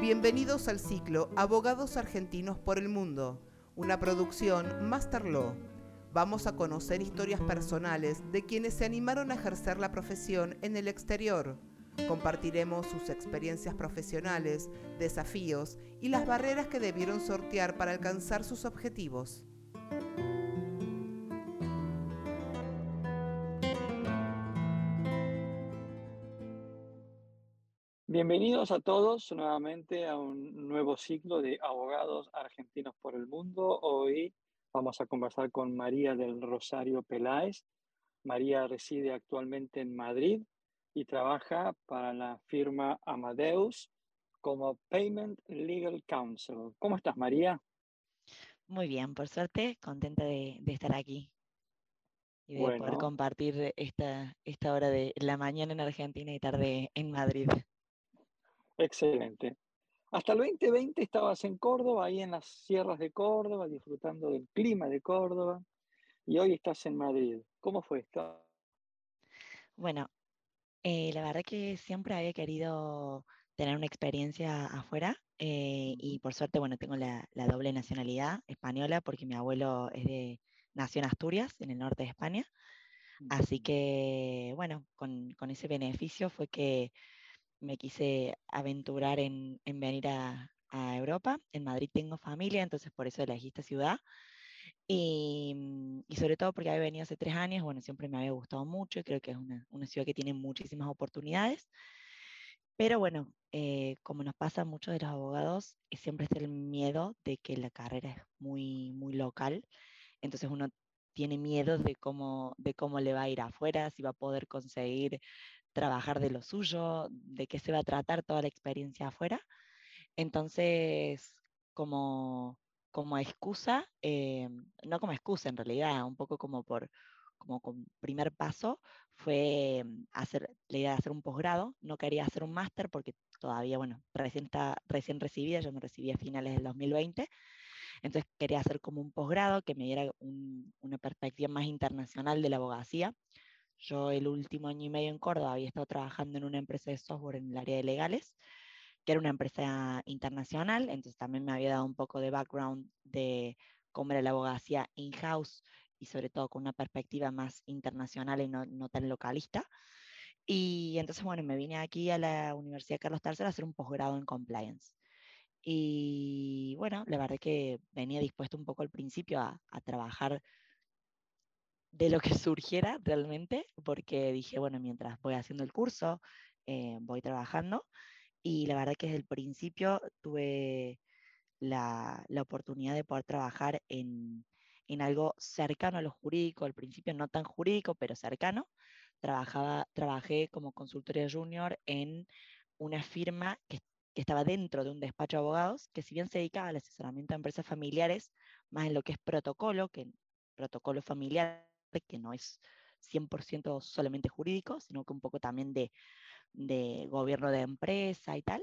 Bienvenidos al ciclo Abogados Argentinos por el Mundo, una producción Master Law. Vamos a conocer historias personales de quienes se animaron a ejercer la profesión en el exterior. Compartiremos sus experiencias profesionales, desafíos y las barreras que debieron sortear para alcanzar sus objetivos. Bienvenidos a todos nuevamente a un nuevo ciclo de Abogados Argentinos por el Mundo. Hoy vamos a conversar con María del Rosario Peláez. María reside actualmente en Madrid y trabaja para la firma Amadeus como Payment Legal Counsel. ¿Cómo estás, María? Muy bien, por suerte, contenta de, estar aquí y de poder compartir esta, esta hora de la mañana en Argentina y tarde en Madrid. Excelente. Hasta el 2020 estabas en Córdoba, ahí en las sierras de Córdoba, disfrutando del clima de Córdoba, y hoy estás en Madrid. ¿Cómo fue esto? Bueno, eh, la verdad que siempre había querido tener una experiencia afuera eh, y por suerte, bueno, tengo la, doble nacionalidad española porque mi abuelo es de, nació en Asturias, en el norte de España. Así que, bueno, con, con ese beneficio fue que me quise aventurar en, venir a, Europa. En Madrid tengo familia, entonces por eso elegí esta ciudad. Y, sobre todo porque había venido hace tres años, bueno, siempre me había gustado mucho y creo que es una, ciudad que tiene muchísimas oportunidades. Pero bueno, eh, como nos pasa a muchos de los abogados, siempre está el miedo de que la carrera es muy, muy local. Entonces uno tiene miedo de cómo, de cómo le va a ir afuera, si va a poder conseguir trabajar de lo suyo, de qué se va a tratar toda la experiencia afuera. Entonces, como, como excusa, eh, no como excusa en realidad, un poco como por como primer paso fue mm, hacer la idea de hacer un posgrado, no quería hacer un máster porque todavía, bueno, recién, está, recién recibida, yo me recibí a finales del 2020, entonces quería hacer como un posgrado que me diera una perspectiva más internacional de la abogacía, yo el último año y medio en Córdoba había estado trabajando en una empresa de software en el área de legales, que era una empresa internacional, entonces también me había dado un poco de background de cómo era la abogacía in-house y sobre todo con una perspectiva más internacional y no, no, tan localista. Y entonces, bueno, me vine aquí a la Universidad Carlos III a hacer un posgrado en compliance. Y bueno, la verdad que venía dispuesto un poco al principio a, a trabajar de lo que surgiera realmente, porque dije, bueno, mientras voy haciendo el curso, eh, voy trabajando, y la verdad que desde el principio tuve la, la oportunidad de poder trabajar en, en, algo cercano a lo jurídico, al principio no tan jurídico, pero cercano. Trabajaba, trabajé como consultoria junior en una firma que, que estaba dentro de un despacho de abogados, que si bien se dedicaba al asesoramiento de empresas familiares, más en lo que es protocolo, que protocolo familiar que no es 100% solamente jurídico, sino que un poco también de, de gobierno de empresa y tal.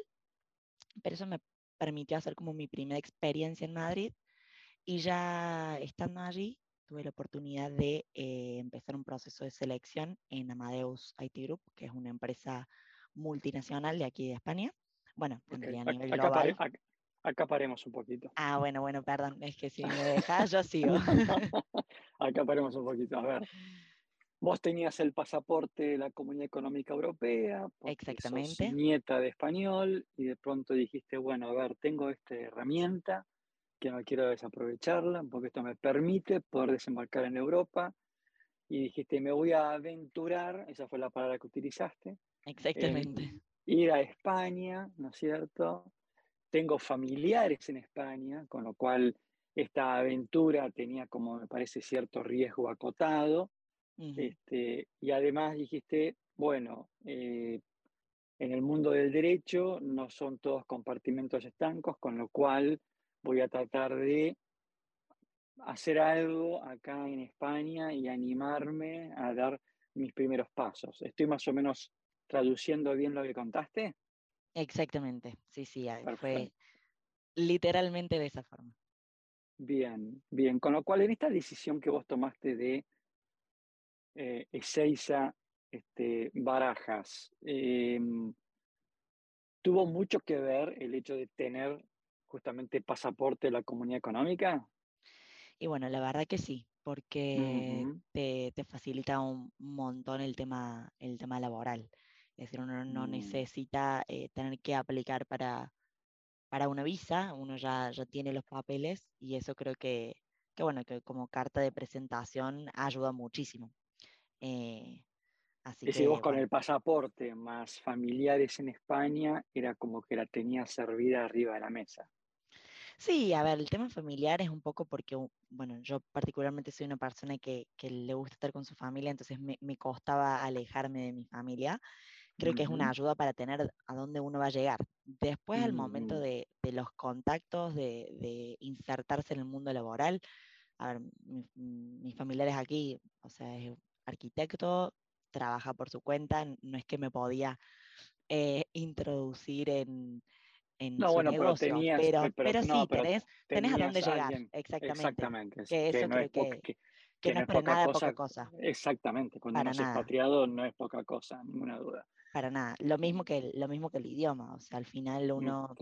Pero eso me permitió hacer como mi primera experiencia en Madrid y ya estando allí tuve la oportunidad de eh, empezar un proceso de selección en Amadeus IT Group, que es una empresa multinacional de aquí de España. Bueno, a nivel global. acá, paremos un poquito. Ah, bueno, bueno, perdón, es que si me dejas yo sigo. Acá paremos un poquito. A ver. Vos tenías el pasaporte de la Comunidad Económica Europea, Exactamente. nieta de español, y de pronto dijiste, bueno, a ver, tengo esta herramienta que no quiero desaprovecharla, porque esto me permite poder desembarcar en Europa. Y dijiste, me voy a aventurar, esa fue la palabra que utilizaste. Exactamente. ir a España, ¿no es cierto? Tengo familiares en España, con lo cual esta aventura tenía como me parece cierto riesgo acotado. este, y además dijiste, bueno, eh, en el mundo del derecho no son todos compartimentos estancos, con lo cual voy a tratar de hacer algo acá en España y animarme a dar mis primeros pasos. ¿Estoy más o menos traduciendo bien lo que contaste? Exactamente, sí, sí, fue literalmente de esa forma. Bien, bien. Con lo cual, en esta decisión que vos tomaste de eh, Ezeiza este, Barajas, em, ¿tuvo mucho que ver el hecho de tener justamente pasaporte de la comunidad económica? Y bueno, la verdad que sí, porque te, te, facilita un montón el tema, el tema laboral. Es decir, uno no mm. necesita eh, tener que aplicar para, para una visa, uno ya, ya tiene los papeles y eso creo que, que bueno, que como carta de presentación ayuda muchísimo. Eh, así y si vos con el pasaporte más familiares en España, era como que la tenías servida arriba de la mesa. Sí, a ver, el tema familiar es un poco porque, bueno, yo particularmente soy una persona que, que le gusta estar con su familia, entonces me, me costaba alejarme de mi familia. Creo que es una ayuda para tener a dónde uno va a llegar. Después, al momento mm. de, de los contactos, de, de, insertarse en el mundo laboral, a ver, mis familiares aquí, o sea, es arquitecto, trabaja por su cuenta, no es que me podía eh, introducir en, no, bueno, pero, tenías, pero, sí, tenés, a dónde llegar, exactamente. Exactamente. Que eso no es que, no es para nada poca cosa. Exactamente, cuando uno es expatriado no es poca cosa, ninguna duda. Para nada, lo mismo que, lo mismo que el idioma, o sea, al final mm, uno,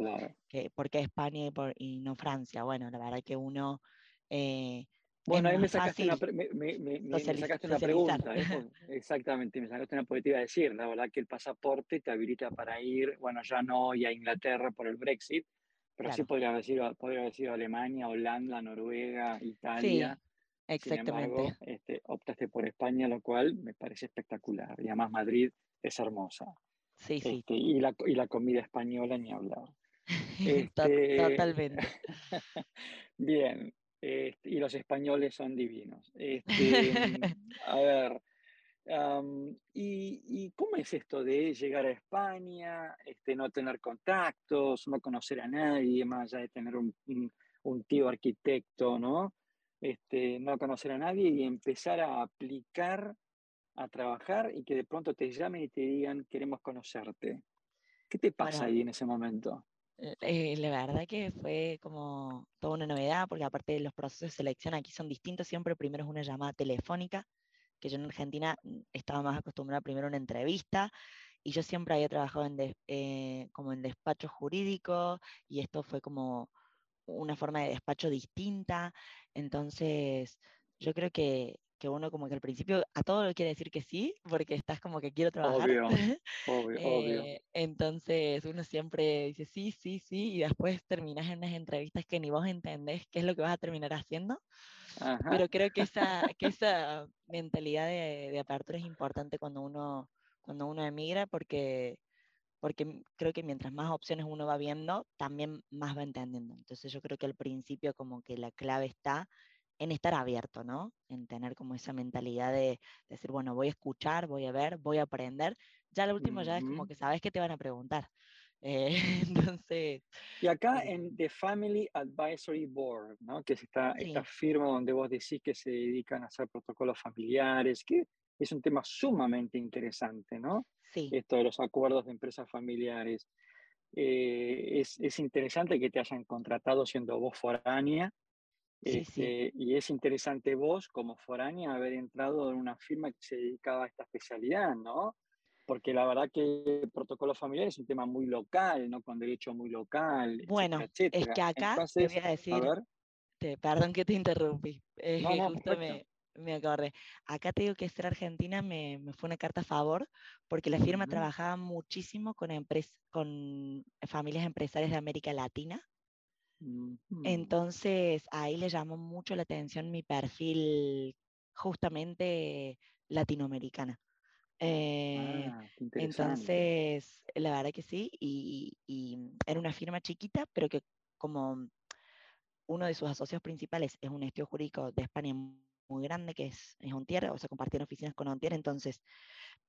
que, ¿por qué España y, por, y no Francia? Bueno, la verdad que uno eh, bueno, ahí me sacaste, una, me, sacaste una, pregunta. ¿eh? Exactamente, me sacaste una porque iba a decir. La verdad que el pasaporte te habilita para ir, bueno, ya no hoy a Inglaterra por el Brexit, pero sí podría haber, sido, podría haber sido Alemania, Holanda, Noruega, Italia. Sí, exactamente. este, optaste por España, lo cual me parece espectacular. Y además Madrid es hermosa. Sí, sí. Este, y, la, y la comida española ni hablar. Este, totalmente. Bien, este, y los españoles son divinos. Este, a ver, y, cómo es esto de llegar a España, este, no tener contactos, no conocer a nadie, más allá de tener un, tío arquitecto, ¿no? Este, no conocer a nadie y empezar a aplicar, a trabajar y que de pronto te llamen y te digan, queremos conocerte. ¿Qué te pasa ahí en ese momento? Eh, la verdad que fue como toda una novedad, porque aparte de los procesos de selección aquí son distintos, siempre primero es una llamada telefónica, que yo en Argentina mm, estaba más acostumbrada primero a una entrevista, y yo siempre había trabajado en eh, como en despacho jurídico, y esto fue como una forma de despacho distinta, entonces yo creo que que uno como que al principio a todo lo quiere decir que sí, porque estás como que quiero trabajar. Obvio, obvio, obvio. Eh, entonces uno siempre dice sí, sí, sí, y después terminas en unas entrevistas que ni vos entendés qué es lo que vas a terminar haciendo. Pero creo que esa, que esa mentalidad de, de, apertura es importante cuando uno, cuando uno emigra, porque, porque creo que mientras más opciones uno va viendo, también más va entendiendo. Entonces yo creo que al principio como que la clave está en estar abierto, ¿no? En tener como esa mentalidad de, decir, bueno, voy a escuchar, voy a ver, voy a aprender. Ya lo último ya es como que sabes que te van a preguntar. Eh, entonces... Y acá eh en The Family Advisory Board, ¿no? Que es esta, esta firma donde vos decís que se dedican a hacer protocolos familiares, que es un tema sumamente interesante, ¿no? Sí. Esto de los acuerdos de empresas familiares. Eh, es, es, interesante que te hayan contratado siendo vos foránea este, y es interesante vos, como foránea, haber entrado en una firma que se dedicaba a esta especialidad, ¿no? Porque la verdad que el protocolo familiar es un tema muy local, ¿no? Con derecho muy local. Bueno, es que acá te voy a decir, perdón que te interrumpí, justo me, me, acordé. Acá te digo que ser argentina me, me, fue una carta a favor, porque la firma trabajaba muchísimo con, con familias empresarias de América Latina entonces ahí le llamó mucho la atención mi perfil justamente latinoamericana. Eh, ah, entonces, la verdad que sí, y, era una firma chiquita, pero que como uno de sus asocios principales es un estudio jurídico de España muy grande, que es, es Ontier, o sea, compartían oficinas con Ontier, entonces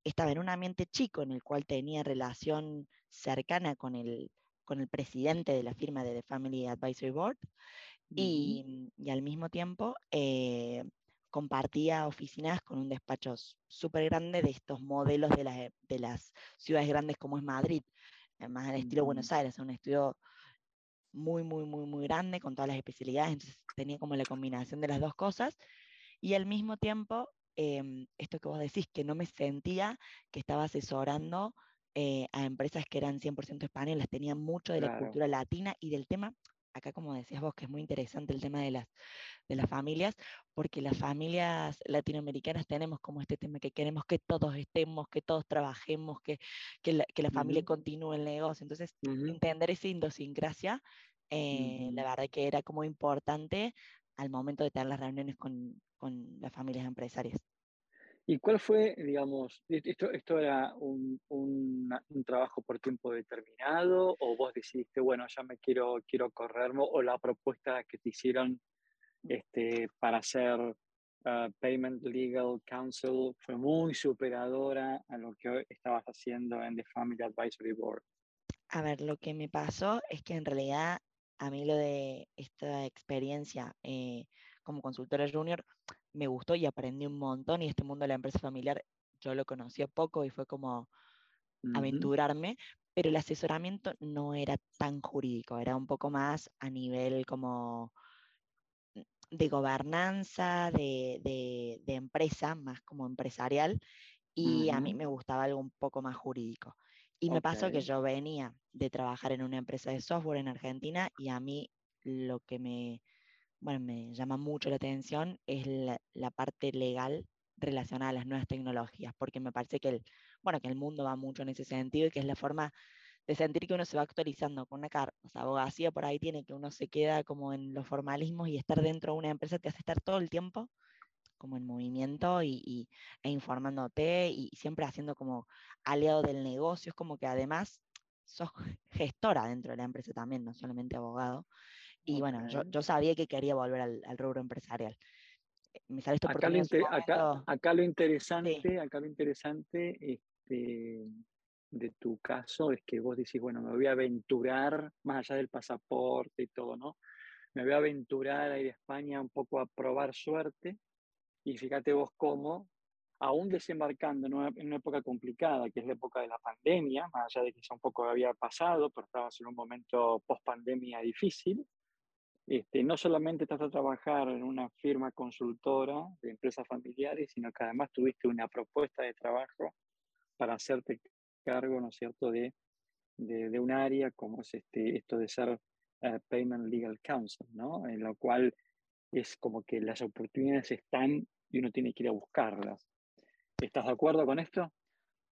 estaba en un ambiente chico en el cual tenía relación cercana con el, con el presidente de la firma de The Family Advisory Board y, al mismo tiempo eh, compartía oficinas con un despacho súper grande de estos modelos de, de, las ciudades grandes como es Madrid, más al estilo Buenos Aires, un estudio muy, muy, muy, muy grande con todas las especialidades, entonces tenía como la combinación de las dos cosas. Y al mismo tiempo, em, esto que vos decís, que no me sentía que estaba asesorando eh, a empresas que eran 100% españolas, tenían mucho de la cultura latina y del tema, acá como decías vos, que es muy interesante el tema de las, de las familias, porque las familias latinoamericanas tenemos como este tema que queremos que todos estemos, que todos trabajemos, que, que, la, que la, familia continúe el negocio. Entonces, entender esa idiosincrasia, eh, la verdad que era como importante al momento de tener las reuniones con, con las familias empresarias. ¿Y cuál fue, digamos, esto, esto era un, un, trabajo por tiempo determinado o vos decidiste, bueno, ya me quiero, quiero correrme o la propuesta que te hicieron este, para hacer uh, Payment Legal Counsel fue muy superadora a lo que estabas haciendo en The Family Advisory Board? A ver, lo que me pasó es que en realidad a mí lo de esta experiencia eh, como consultora junior me gustó y aprendí un montón y este mundo de la empresa familiar yo lo conocía poco y fue como aventurarme, pero el asesoramiento no era tan jurídico, era un poco más a nivel como de gobernanza, de, de, empresa, más como empresarial, y a mí me gustaba algo un poco más jurídico. Y me pasó que yo venía de trabajar en una empresa de software en Argentina y a mí lo que me, bueno, me llama mucho la atención es la, parte legal relacionada a las nuevas tecnologías, porque me parece que el, bueno, que el mundo va mucho en ese sentido y que es la forma de sentir que uno se va actualizando con una carta. O sea, abogacía por ahí tiene que uno se queda como en los formalismos y estar dentro de una empresa te hace estar todo el tiempo como en movimiento y, e informándote y siempre haciendo como aliado del negocio. Es como que además sos gestora dentro de la empresa también, no solamente abogado. Y bueno, yo, yo, sabía que quería volver al, al rubro empresarial. Eh, me sale esto acá, lo acá, acá, lo interesante, acá lo interesante este, de tu caso es que vos decís, bueno, me voy a aventurar, más allá del pasaporte y todo, ¿no? Me voy a aventurar a ir a España un poco a probar suerte y fíjate vos cómo, aún desembarcando en una, en una época complicada, que es la época de la pandemia, más allá de que ya un poco había pasado, pero estabas en un momento post pandemia difícil, este, no solamente estás a trabajar en una firma consultora de empresas familiares, sino que además tuviste una propuesta de trabajo para hacerte cargo, ¿no es cierto?, de, de, un área como es este, esto de ser eh, Payment Legal Counsel, ¿no? En lo cual es como que las oportunidades están y uno tiene que ir a buscarlas. ¿Estás de acuerdo con esto?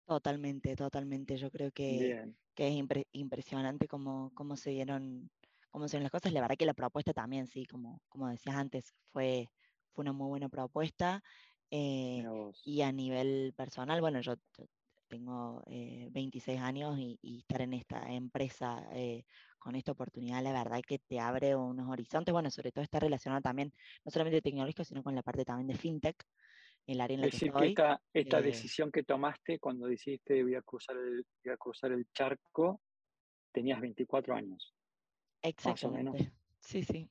Totalmente, totalmente. Yo creo que, que es impresionante cómo, cómo se dieron cómo se las cosas. La verdad que la propuesta también, sí, como, como decías antes, fue, fue una muy buena propuesta. Eh, y a nivel personal, bueno, yo tengo 26 eh, años y, estar en esta empresa eh, con esta oportunidad, la verdad que te abre unos horizontes, bueno, sobre todo está relacionado también, no solamente tecnológico, sino con la parte también de fintech, el área en la que estoy. esta, esta decisión que tomaste cuando decidiste voy a cruzar el, voy a cruzar el charco, tenías 24 años. Exactamente. Sí, sí.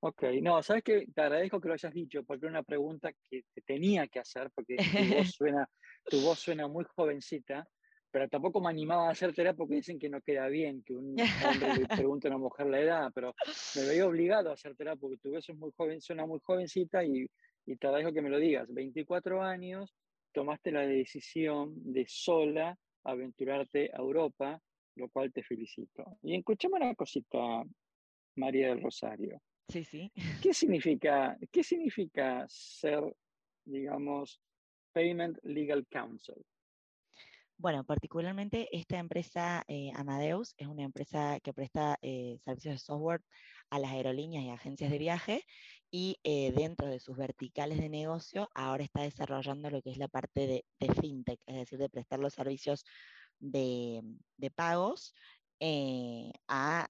Ok, no, sabes que te agradezco que lo hayas dicho, porque era una pregunta que te tenía que hacer, porque tu voz suena, tu voz suena muy jovencita, pero tampoco me animaba a hacer terapia porque dicen que no queda bien que un hombre le pregunte a una mujer la edad, pero me veía obligado a hacer terapia porque tu voz es muy joven, suena muy jovencita y, y te agradezco que me lo digas. 24 años, tomaste la decisión de sola aventurarte a Europa lo cual te felicito. Y escuchame una cosita, María del Rosario. Sí, sí. ¿Qué significa, qué significa ser, digamos, Payment Legal Counsel? Bueno, particularmente esta empresa eh, Amadeus es una empresa que presta eh, servicios de software a las aerolíneas y agencias de viaje y eh, dentro de sus verticales de negocio ahora está desarrollando lo que es la parte de, de fintech, es decir, de prestar los servicios de, pagos eh, a,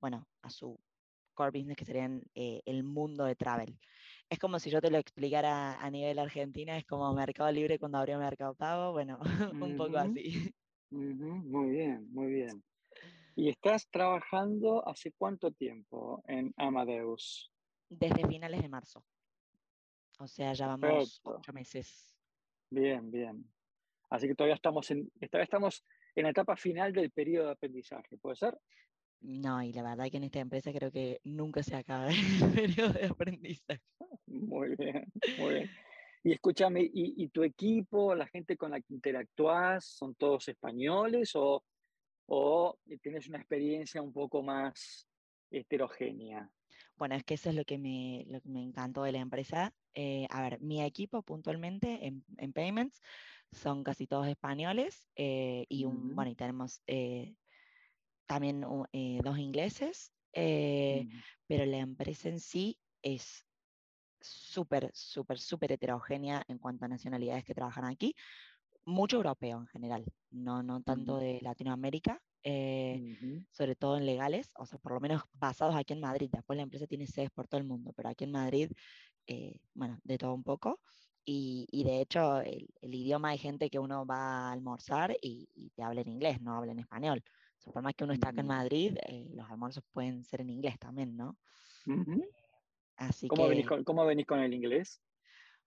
bueno, a su core business, que sería eh, el mundo de travel. Es como si yo te lo explicara a nivel argentina, es como Mercado Libre cuando abrió Mercado Pago, bueno, un poco así. Muy bien, muy bien. ¿Y estás trabajando hace cuánto tiempo en Amadeus? Desde finales de marzo. O sea, ya vamos ocho meses. Bien, bien. Así que todavía estamos en, todavía estamos en la etapa final del periodo de aprendizaje, ¿puede ser? No, y la verdad que en esta empresa creo que nunca se acaba el periodo de aprendizaje. Muy bien, muy bien. Y escúchame, ¿y, tu equipo, la gente con la que interactúas, son todos españoles o, o tienes una experiencia un poco más heterogénea? Bueno, es que eso es lo que me, lo que me encantó de la empresa. Eh, a ver, mi equipo puntualmente en, en Payments son casi todos españoles eh, y, un, bueno, y tenemos eh, también dos ingleses, pero la empresa en sí es súper, súper, súper heterogénea en cuanto a nacionalidades que trabajan aquí. Mucho europeo en general, no, no tanto de Latinoamérica, eh, sobre todo en legales, o sea, por lo menos basados aquí en Madrid. Después la empresa tiene sedes por todo el mundo, pero aquí en Madrid, eh, bueno, de todo un poco. Y, y de hecho, el, el, idioma hay gente que uno va a almorzar y, te habla en inglés, no habla en español. O sea, por más que uno está acá en Madrid, eh, los almuerzos pueden ser en inglés también, ¿no? Así ¿Cómo, venís con, ¿Cómo venís con el inglés?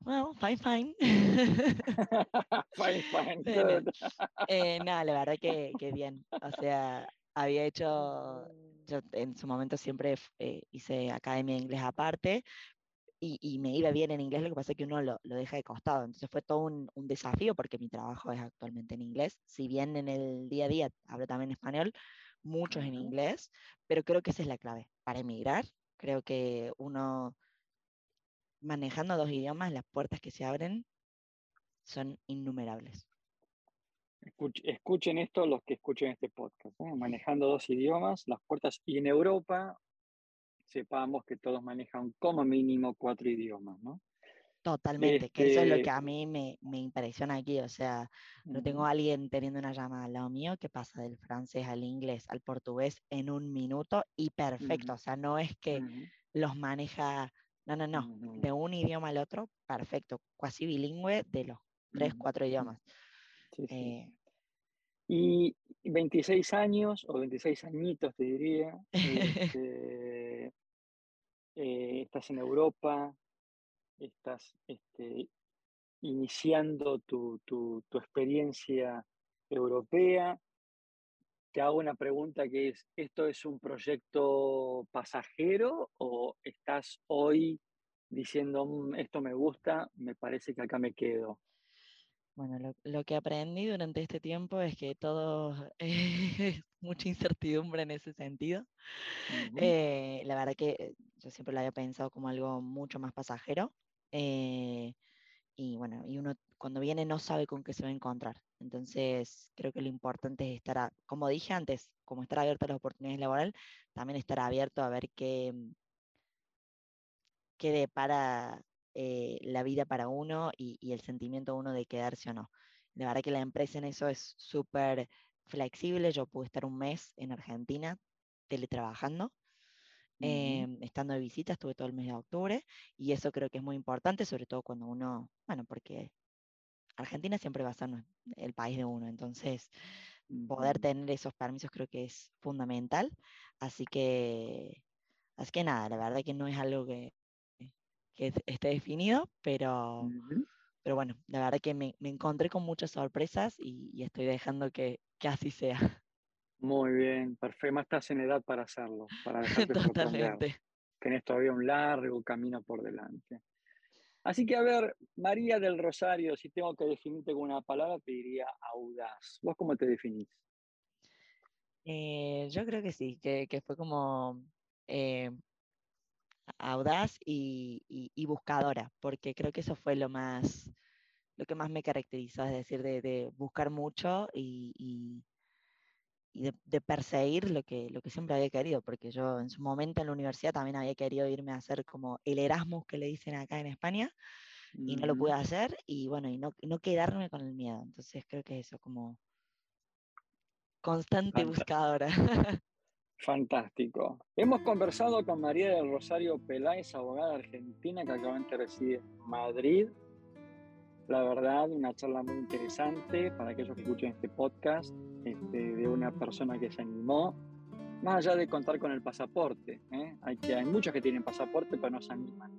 Well, fine, fine. fine, fine. Eh, no, la verdad que, que, bien. O sea, había hecho, yo en su momento siempre eh, hice academia de inglés aparte y, y, me iba bien en inglés, lo que pasa es que uno lo, lo deja de costado. Entonces fue todo un, un, desafío porque mi trabajo es actualmente en inglés. Si bien en el día a día hablo también español, muchos en inglés, pero creo que esa es la clave para emigrar Creo que uno, manejando dos idiomas, las puertas que se abren son innumerables. Escuchen esto los que escuchen este podcast. ¿eh? Manejando dos idiomas, las puertas, y en Europa sepamos que todos manejan como mínimo cuatro idiomas, ¿no? Totalmente, que eso es lo que a este mí me, me impresiona aquí, o sea, no tengo a alguien teniendo una llamada al lado mío que pasa del francés al inglés al portugués en un minuto y perfecto, o sea, no es que los maneja, no, no, no, de un idioma al otro, perfecto, casi bilingüe de los tres, cuatro idiomas. Eh, y 26 años, o 26 añitos te diría, este, estás en Europa, estás este, iniciando tu, experiencia europea. Te hago una pregunta que es, ¿esto es un proyecto pasajero o estás hoy diciendo, mm, esto me gusta, me parece que acá me quedo? Bueno, lo, que aprendí durante este tiempo es que todo es mucha incertidumbre en ese sentido. Eh, la verdad que yo siempre lo había pensado como algo mucho más pasajero. Eh, y bueno, y uno cuando viene no sabe con qué se va a encontrar. Entonces, creo que lo importante es estar, como dije antes, como estar abierto a las oportunidades laborales, también estar abierto a ver qué, qué depara eh, la vida para uno y, y, el sentimiento uno de quedarse o no. La verdad que la empresa en eso es súper flexible. Yo pude estar un mes en Argentina teletrabajando Em, estando de visita, estuve todo el mes de octubre y eso creo que es muy importante, sobre todo cuando uno, bueno, porque Argentina siempre va a ser el país de uno, entonces poder tener esos permisos creo que es fundamental. Así que, así que nada, la verdad que no es algo que, que esté definido, pero, pero bueno, la verdad que me, me, encontré con muchas sorpresas y, y estoy dejando que, que así sea. Muy bien, perfecto. Estás en edad para hacerlo, para Totalmente. Tenés todavía un largo camino por delante. Así que, a ver, María del Rosario, si tengo que definirte con una palabra, te diría audaz. ¿Vos cómo te definís? Eh, yo creo que sí, que, fue como eh, audaz y, buscadora, porque creo que eso fue lo más, lo que más me caracterizó, es decir, de, buscar mucho y, y de, perseguir lo que, lo que siempre había querido, porque yo en su momento en la universidad también había querido irme a hacer como el Erasmus que le dicen acá en España, y no lo pude hacer, y bueno, y no, no quedarme con el miedo. Entonces creo que eso, como constante buscadora. Fantástico. Hemos conversado con María del Rosario Peláez, abogada argentina que actualmente reside en Madrid. La verdad, una charla muy interesante para aquellos que escuchen este podcast. Este, de una persona que se animó, más allá de contar con el pasaporte. ¿eh? Hay, que, hay muchos que tienen pasaporte, pero no se animan.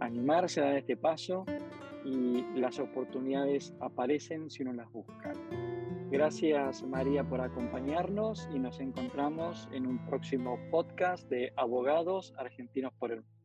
Animarse a dar este paso y las oportunidades aparecen si uno las busca. Gracias María por acompañarnos y nos encontramos en un próximo podcast de Abogados Argentinos por el Mundo.